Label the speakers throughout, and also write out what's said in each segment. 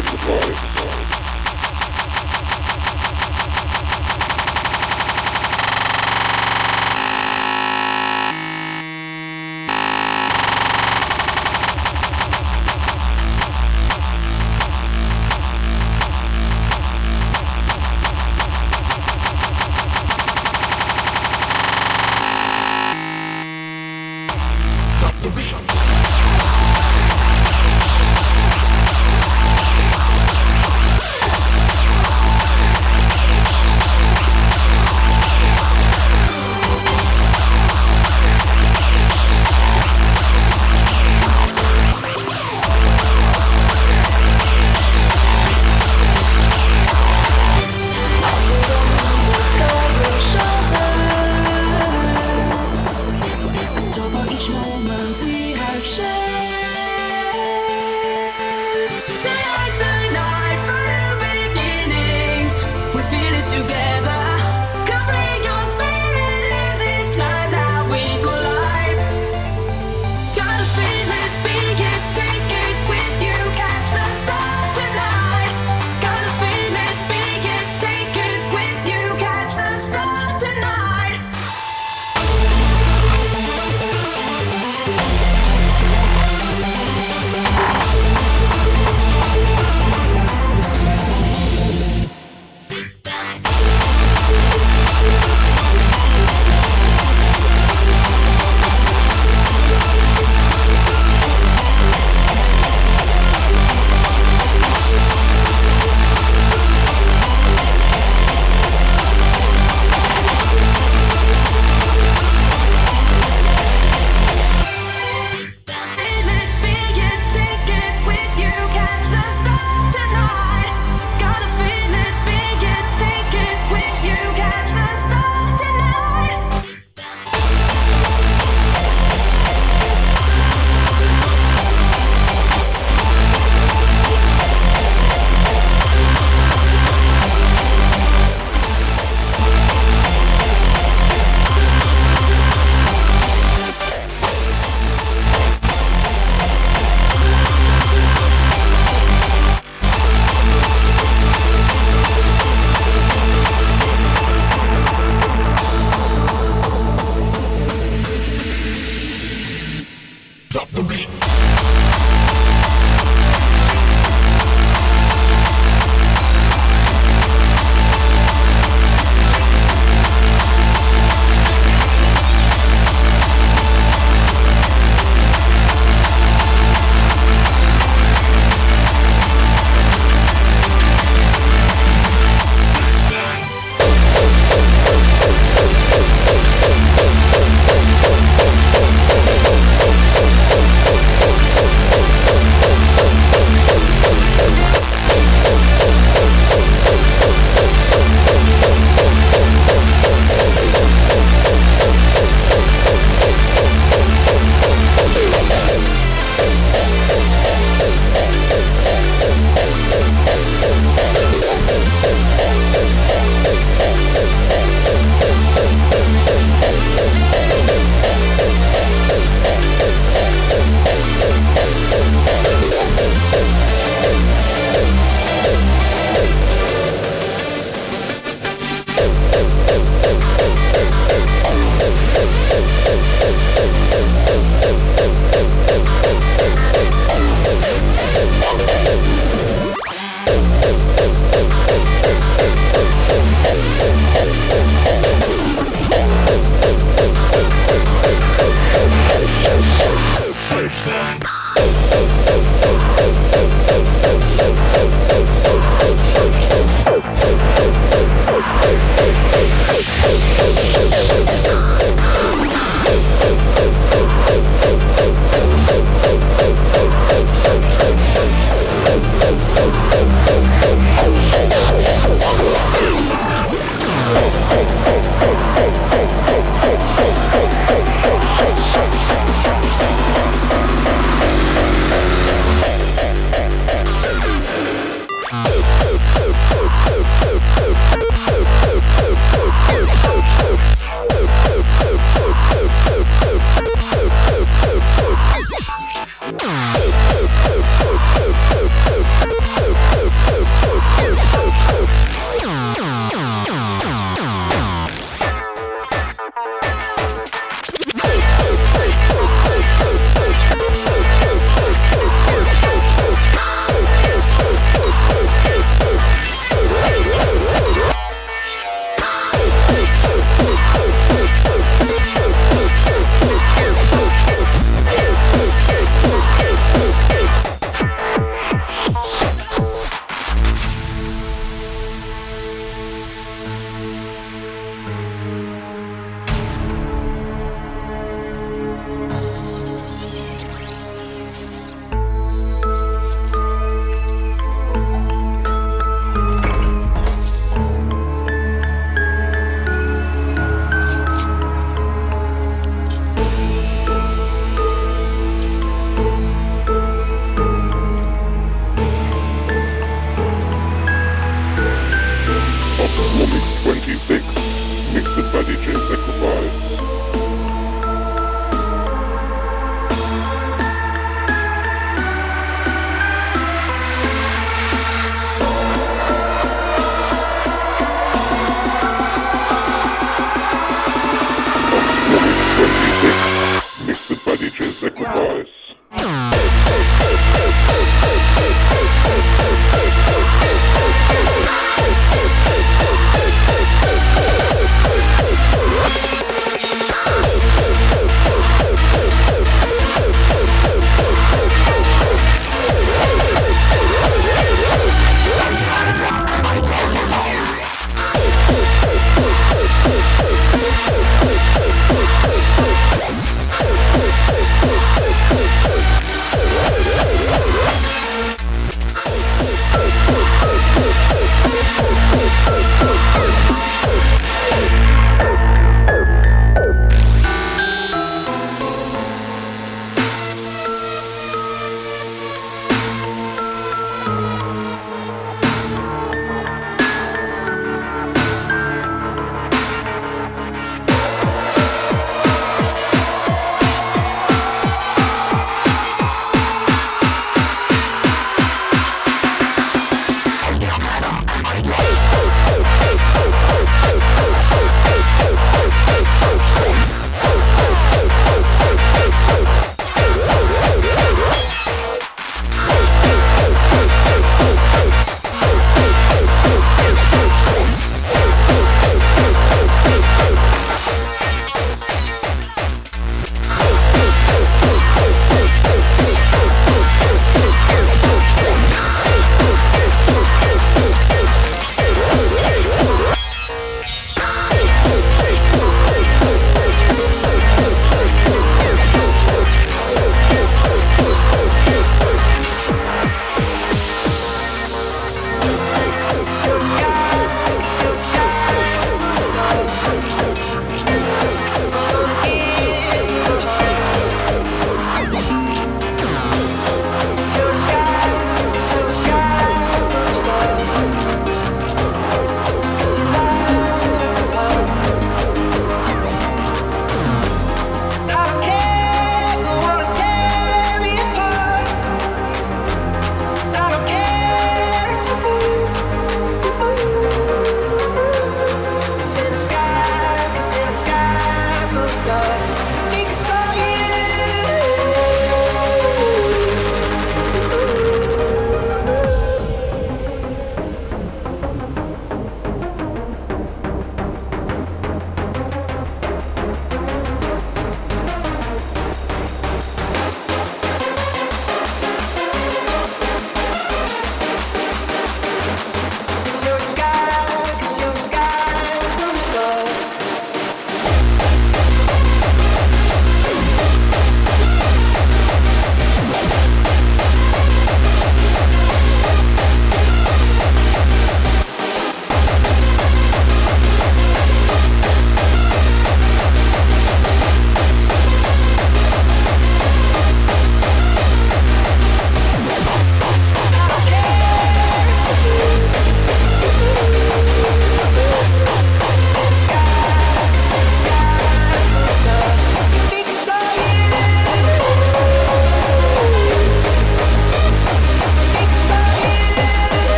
Speaker 1: For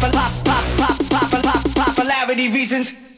Speaker 2: popular, pop, pop, pop, popularity reasons.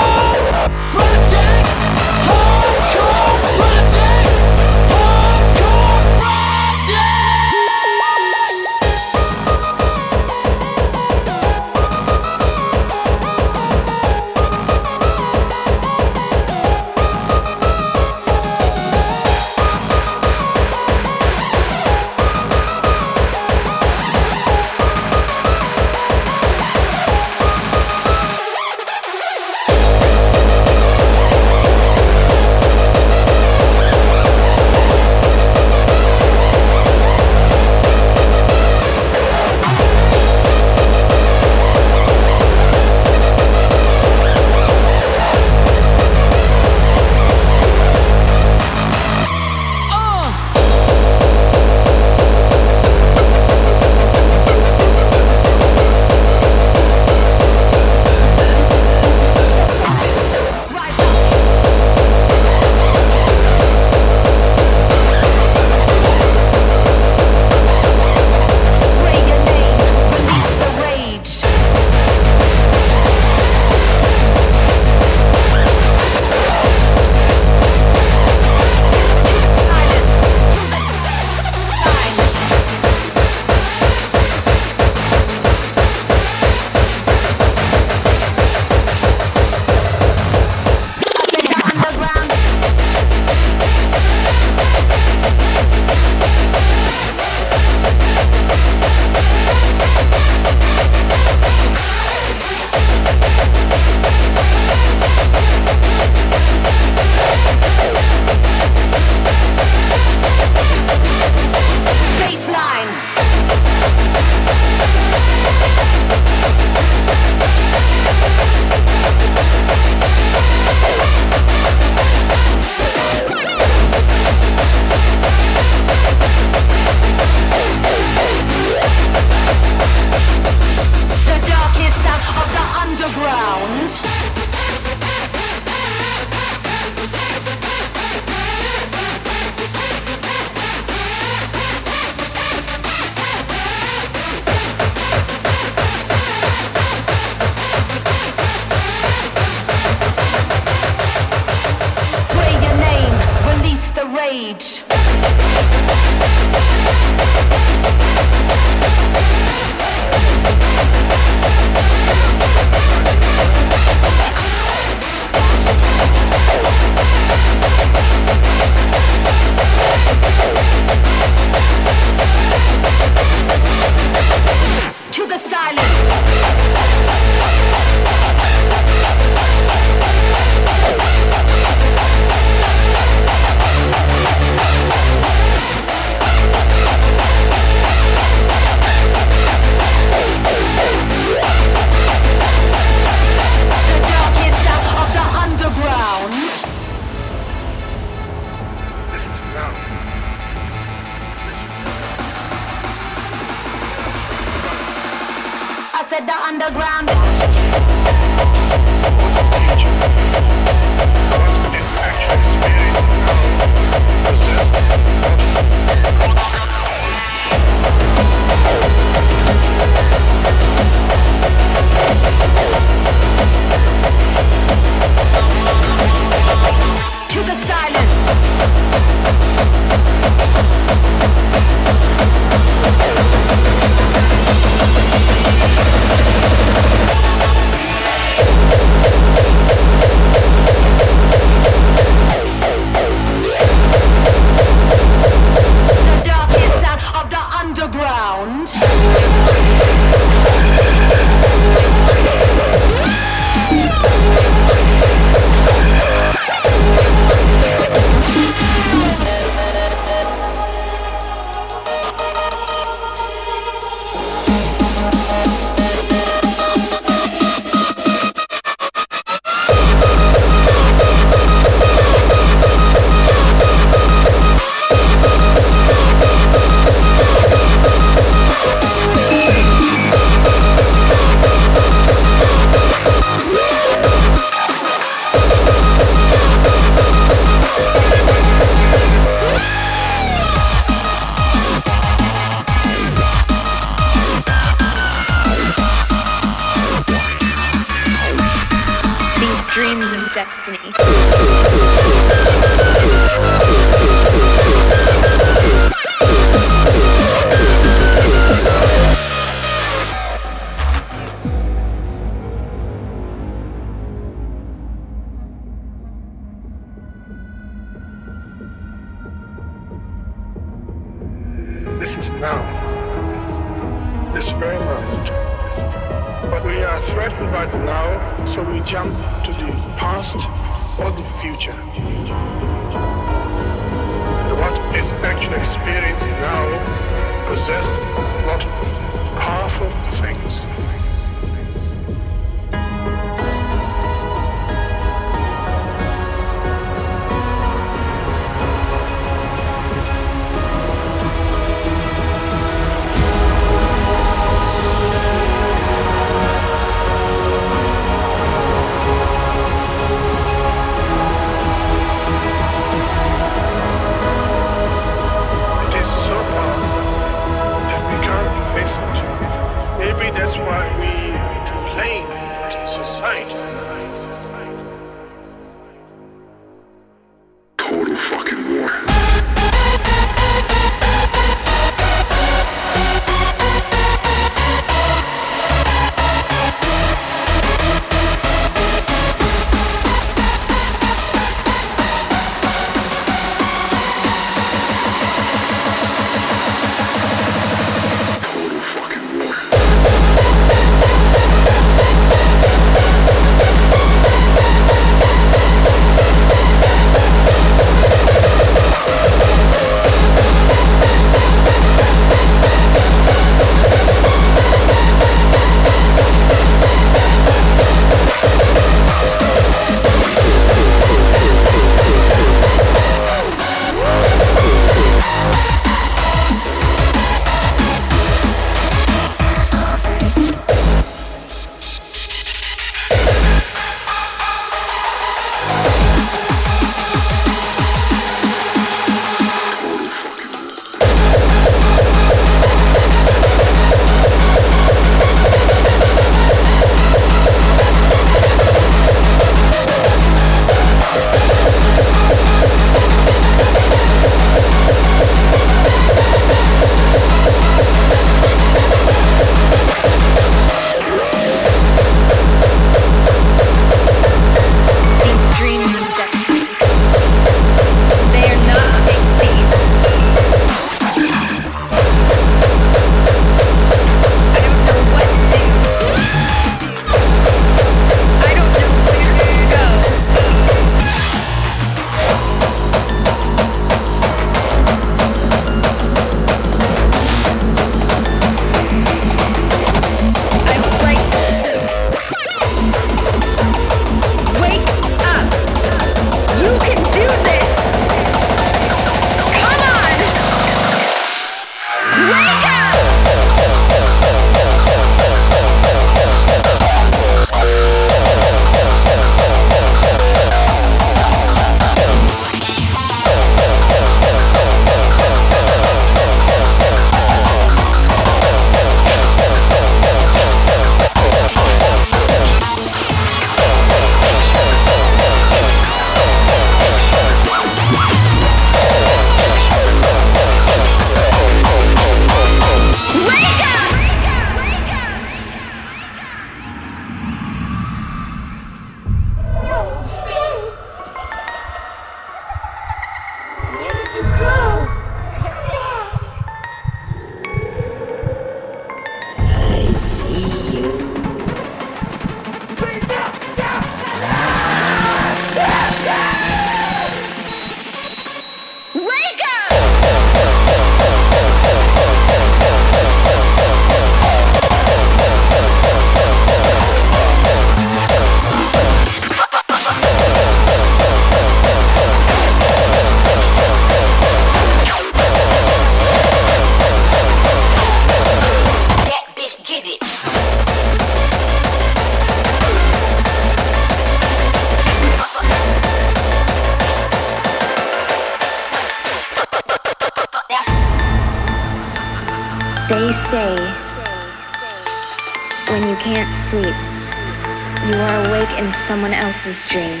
Speaker 3: Else's dream.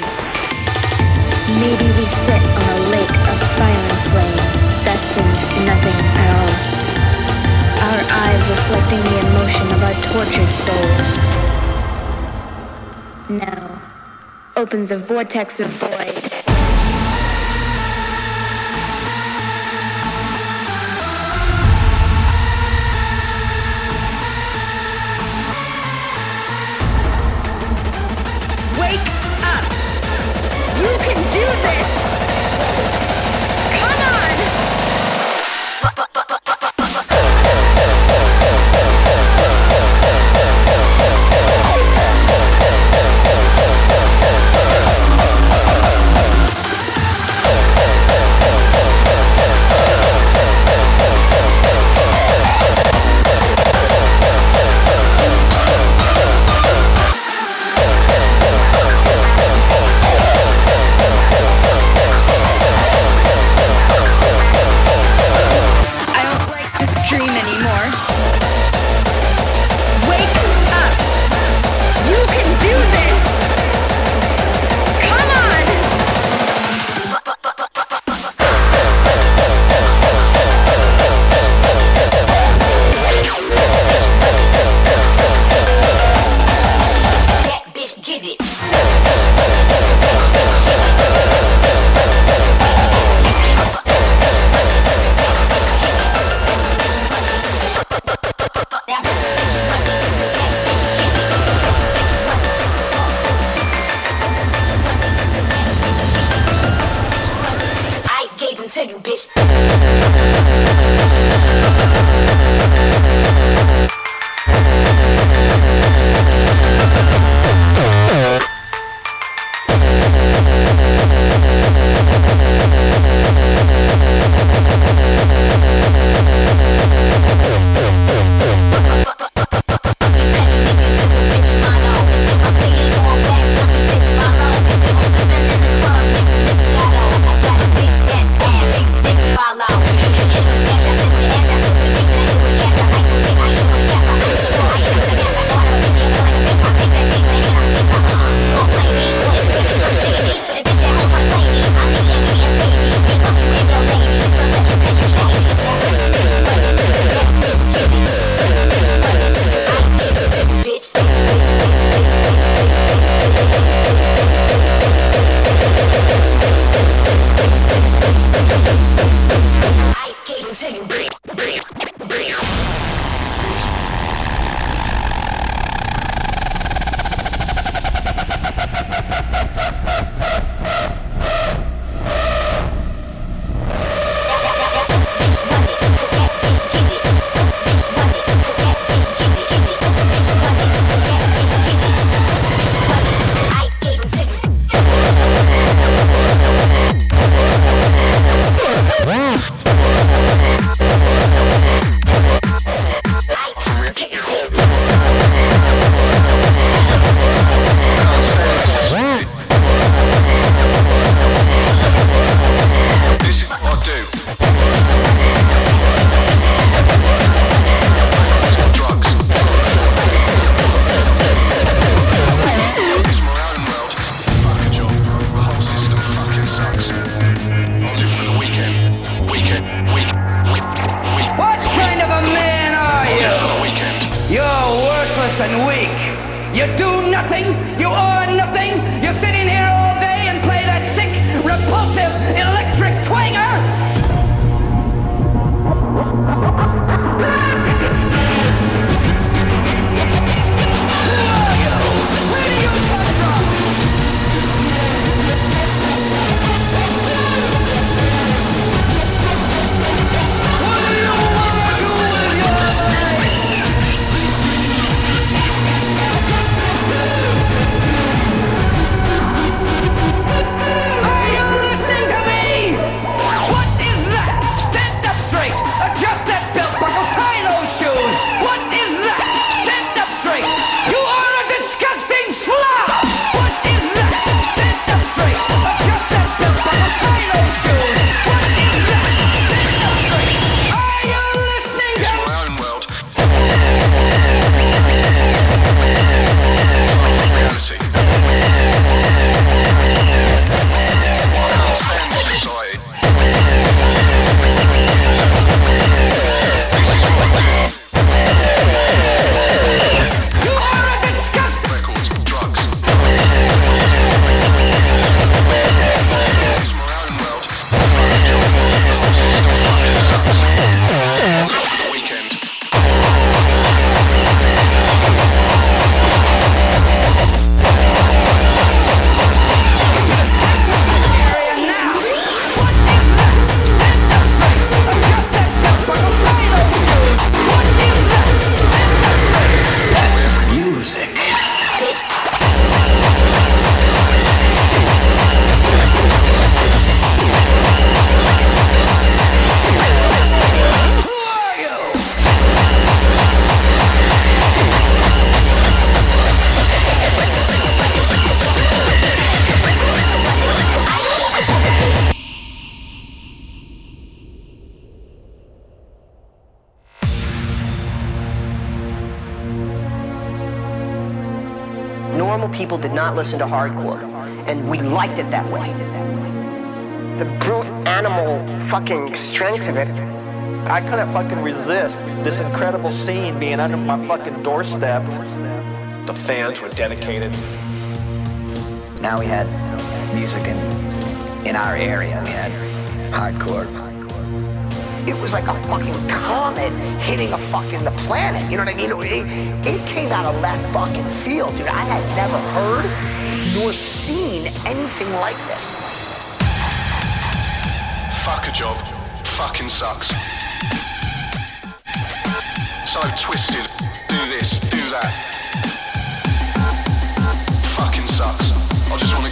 Speaker 3: Maybe we sit on a lake of fire and flame, destined for nothing at all. Our eyes reflecting the emotion of our tortured souls. Now opens a vortex of void.
Speaker 4: People did not listen to hardcore, and we liked it that way. The brute animal fucking strength of it.
Speaker 5: I couldn't fucking resist this incredible scene being under my fucking doorstep.
Speaker 6: The fans were dedicated.
Speaker 7: Now we had music in in our area. We had hardcore.
Speaker 4: It was like a fucking comet hitting a fucking the planet. You know what I mean? It, it came out of left fucking field, dude. I had never heard nor seen anything like this.
Speaker 8: Fuck a job. Fucking sucks. So twisted. Do this, do that. Fucking sucks. I just want to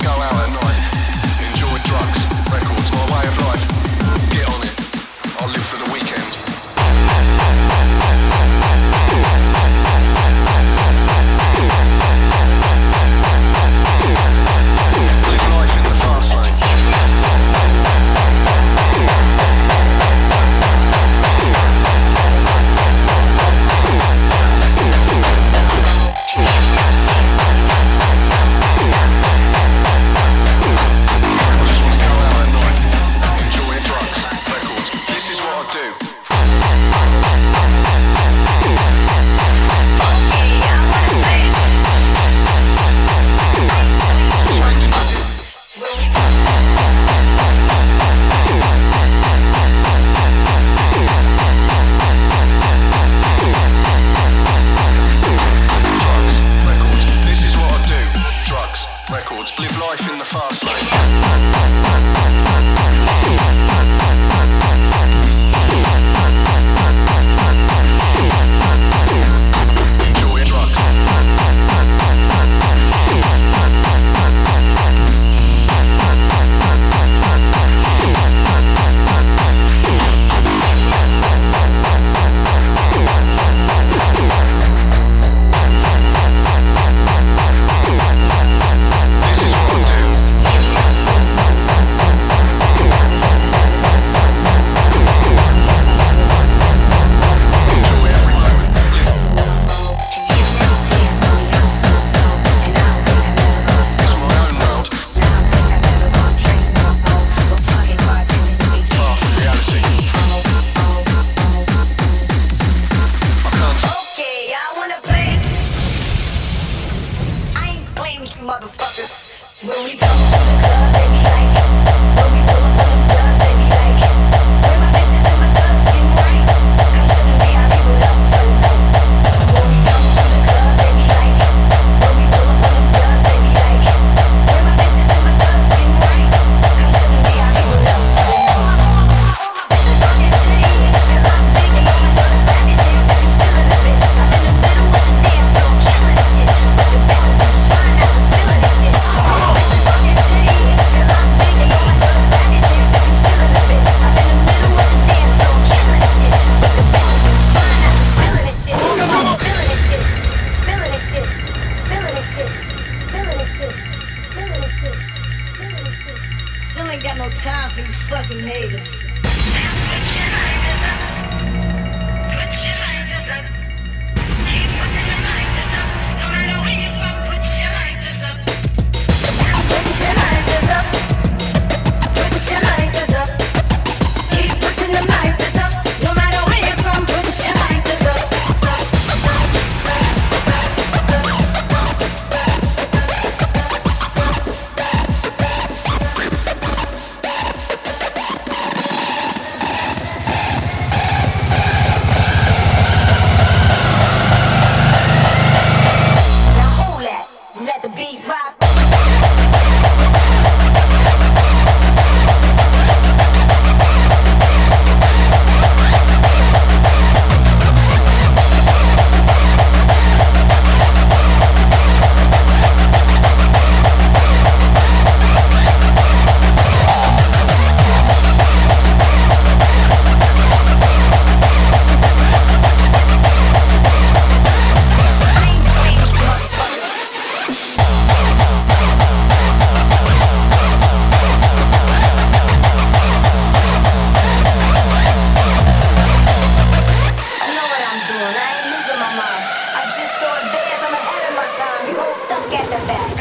Speaker 8: dance, I'm ahead of my time. You hold stuck at the
Speaker 9: back.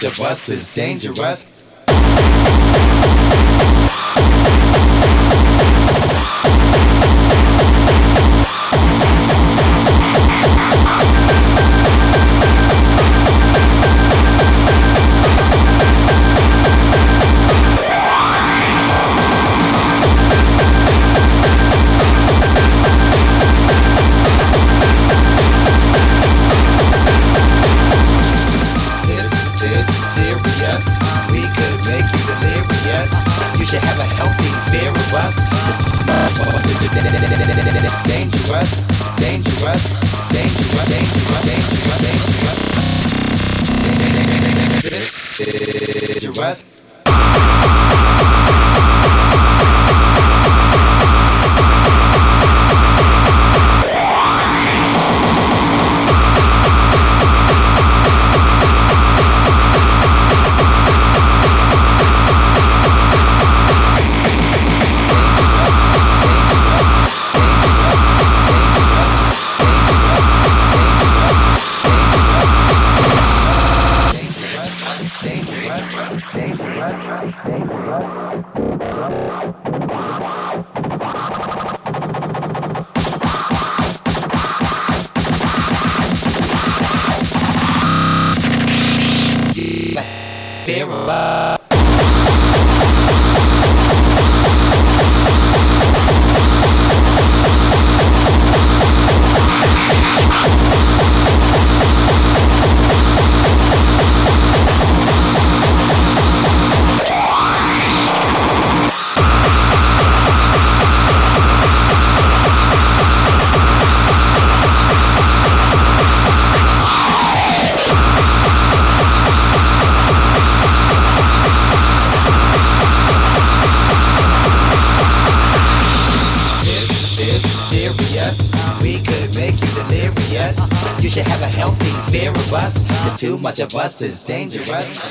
Speaker 9: The
Speaker 10: bus is dangerous. Is dangerous.